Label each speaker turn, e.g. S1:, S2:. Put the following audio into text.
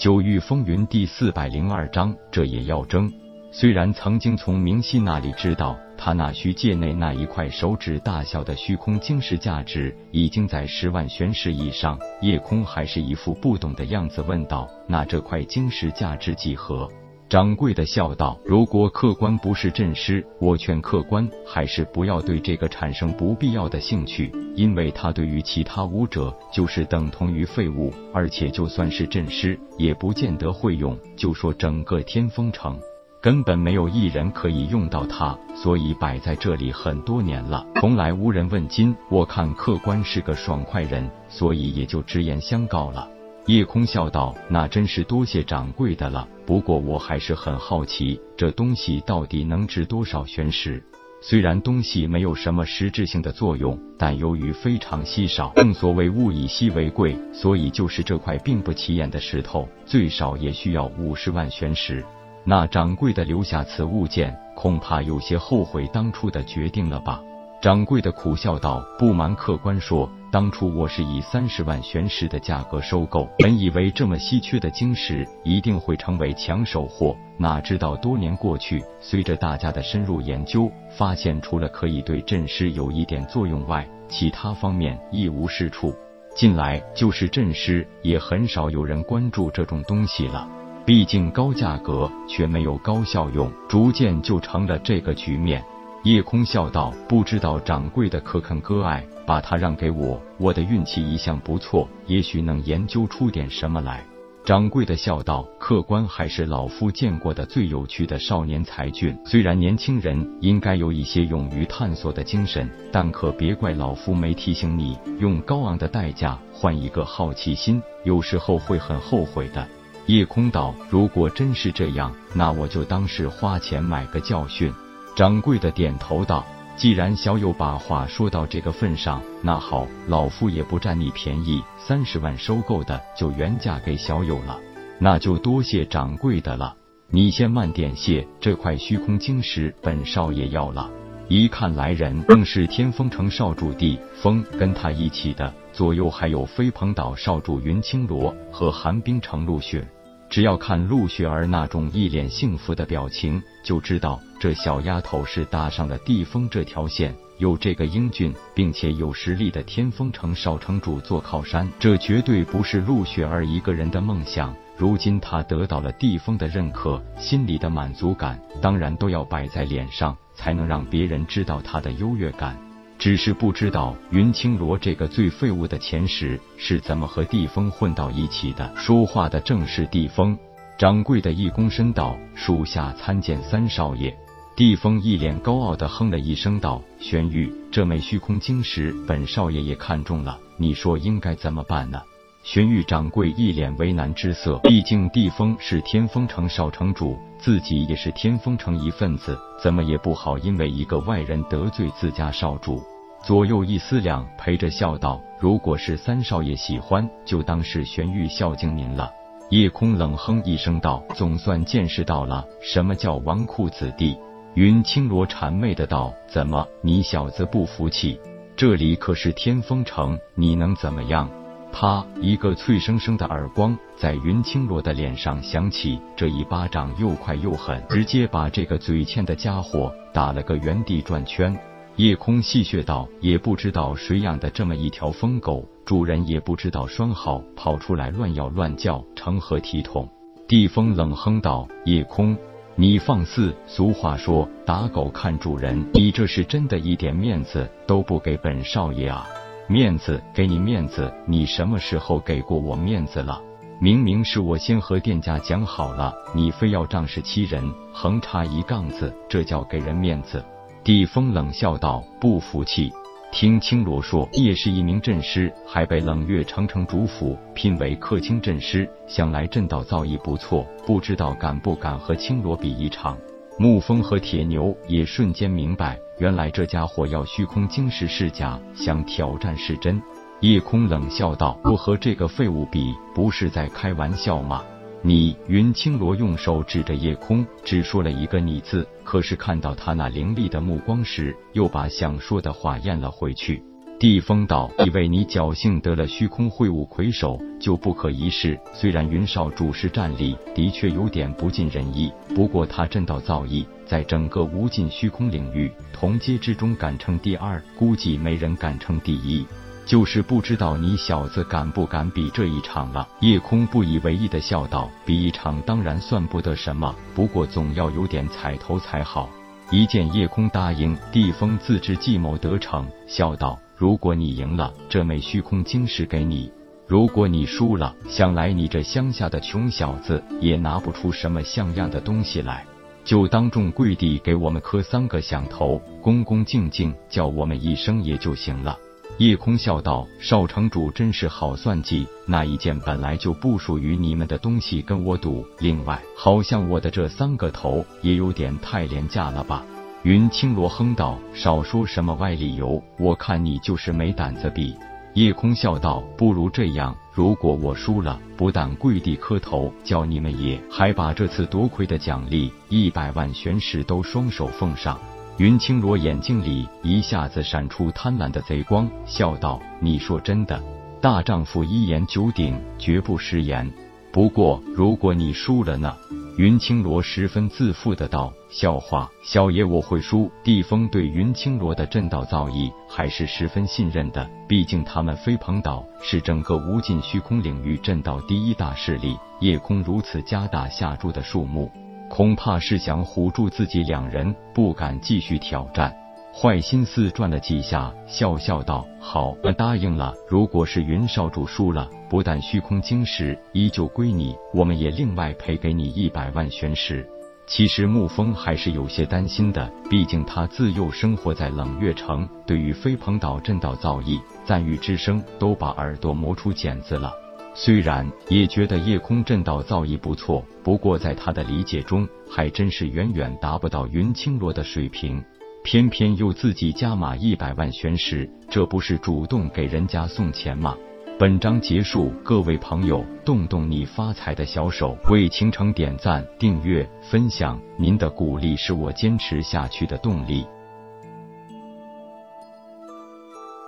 S1: 九域风云第四百零二章，这也要争。虽然曾经从明熙那里知道，他那虚界内那一块手指大小的虚空晶石价值已经在十万玄石以上，夜空还是一副不懂的样子，问道：“那这块晶石价值几何？”掌柜的笑道：“如果客官不是阵师，我劝客官还是不要对这个产生不必要的兴趣，因为他对于其他武者就是等同于废物，而且就算是阵师，也不见得会用。就说整个天风城，根本没有一人可以用到它，所以摆在这里很多年了，从来无人问津。我看客官是个爽快人，所以也就直言相告了。”夜空笑道：“那真是多谢掌柜的了。不过我还是很好奇，这东西到底能值多少玄石？虽然东西没有什么实质性的作用，但由于非常稀少，正所谓物以稀为贵，所以就是这块并不起眼的石头，最少也需要五十万玄石。那掌柜的留下此物件，恐怕有些后悔当初的决定了吧？”掌柜的苦笑道：“不瞒客官说，当初我是以三十万玄石的价格收购，本以为这么稀缺的晶石一定会成为抢手货，哪知道多年过去，随着大家的深入研究，发现除了可以对阵师有一点作用外，其他方面一无是处。近来就是阵师，也很少有人关注这种东西了。毕竟高价格却没有高效用，逐渐就成了这个局面。”夜空笑道：“不知道掌柜的可肯割爱，把它让给我？我的运气一向不错，也许能研究出点什么来。”掌柜的笑道：“客官还是老夫见过的最有趣的少年才俊。虽然年轻人应该有一些勇于探索的精神，但可别怪老夫没提醒你，用高昂的代价换一个好奇心，有时候会很后悔的。”夜空道：“如果真是这样，那我就当是花钱买个教训。”掌柜的点头道：“既然小友把话说到这个份上，那好，老夫也不占你便宜，三十万收购的就原价给小友了。那就多谢掌柜的了。你先慢点谢，这块虚空晶石本少爷要了。一看来人正是天风城少主地风，跟他一起的左右还有飞鹏岛少主云青罗和寒冰城陆逊。”只要看陆雪儿那种一脸幸福的表情，就知道这小丫头是搭上了地风这条线，有这个英俊并且有实力的天风城少城主做靠山，这绝对不是陆雪儿一个人的梦想。如今她得到了地风的认可，心里的满足感当然都要摆在脸上，才能让别人知道她的优越感。只是不知道云青罗这个最废物的前世是怎么和地风混到一起的。说话的正是地风掌柜的一躬身道：“属下参见三少爷。”地风一脸高傲的哼了一声道：“玄玉，这枚虚空晶石，本少爷也看中了，你说应该怎么办呢？”玄玉掌柜一脸为难之色，毕竟地风是天风城少城主，自己也是天风城一份子，怎么也不好因为一个外人得罪自家少主。左右一思量，陪着笑道：“如果是三少爷喜欢，就当是玄玉孝敬您了。”夜空冷哼一声道：“总算见识到了什么叫纨绔子弟。”云青罗谄媚的道：“怎么，你小子不服气？这里可是天风城，你能怎么样？”啪！一个脆生生的耳光在云青罗的脸上响起，这一巴掌又快又狠，直接把这个嘴欠的家伙打了个原地转圈。夜空戏谑道：“也不知道谁养的这么一条疯狗，主人也不知道拴好，跑出来乱咬乱叫，成何体统？”地风冷哼道：“夜空，你放肆！俗话说，打狗看主人，你这是真的一点面子都不给本少爷啊！面子给你面子，你什么时候给过我面子了？明明是我先和店家讲好了，你非要仗势欺人，横插一杠子，这叫给人面子？”地风冷笑道：“不服气？听青罗说，你也是一名阵师，还被冷月城城主府聘为客卿阵师，想来阵道造诣不错，不知道敢不敢和青罗比一场？”沐风和铁牛也瞬间明白，原来这家伙要虚空晶石是假，想挑战是真。夜空冷笑道：“我和这个废物比，不是在开玩笑吗？”你云青罗用手指着夜空，只说了一个“你”字，可是看到他那凌厉的目光时，又把想说的话咽了回去。地风道：“以为你侥幸得了虚空会武魁首就不可一世？虽然云少主事战力的确有点不尽人意，不过他正道造诣，在整个无尽虚空领域同阶之中敢称第二，估计没人敢称第一。就是不知道你小子敢不敢比这一场了？”夜空不以为意的笑道：“比一场当然算不得什么，不过总要有点彩头才好。”一见夜空答应，地风自知计谋得逞，笑道。如果你赢了，这枚虚空晶石给你；如果你输了，想来你这乡下的穷小子也拿不出什么像样的东西来，就当众跪地给我们磕三个响头，恭恭敬敬叫我们一声爷就行了。夜空笑道：“少城主真是好算计，那一件本来就不属于你们的东西跟我赌，另外好像我的这三个头也有点太廉价了吧。”云青罗哼道：“少说什么歪理由，我看你就是没胆子比。”夜空笑道：“不如这样，如果我输了，不但跪地磕头叫你们爷，还把这次夺魁的奖励一百万玄石都双手奉上。”云青罗眼睛里一下子闪出贪婪的贼光，笑道：“你说真的？大丈夫一言九鼎，绝不食言。不过如果你输了呢？”云青罗十分自负的道：“笑话，小爷我会输。”地风对云青罗的震道造诣还是十分信任的，毕竟他们飞鹏岛是整个无尽虚空领域震道第一大势力。夜空如此加大下注的数目，恐怕是想唬住自己两人，不敢继续挑战。坏心思转了几下，笑笑道：“好，我答应了。如果是云少主输了，不但虚空晶石依旧归你，我们也另外赔给你一百万玄石。”其实沐风还是有些担心的，毕竟他自幼生活在冷月城，对于飞鹏岛震道造诣、赞誉之声都把耳朵磨出茧子了。虽然也觉得夜空震道造诣不错，不过在他的理解中，还真是远远达不到云青罗的水平。偏偏又自己加码一百万玄石，这不是主动给人家送钱吗？本章结束，各位朋友，动动你发财的小手，为倾城点赞、订阅、分享，您的鼓励是我坚持下去的动力。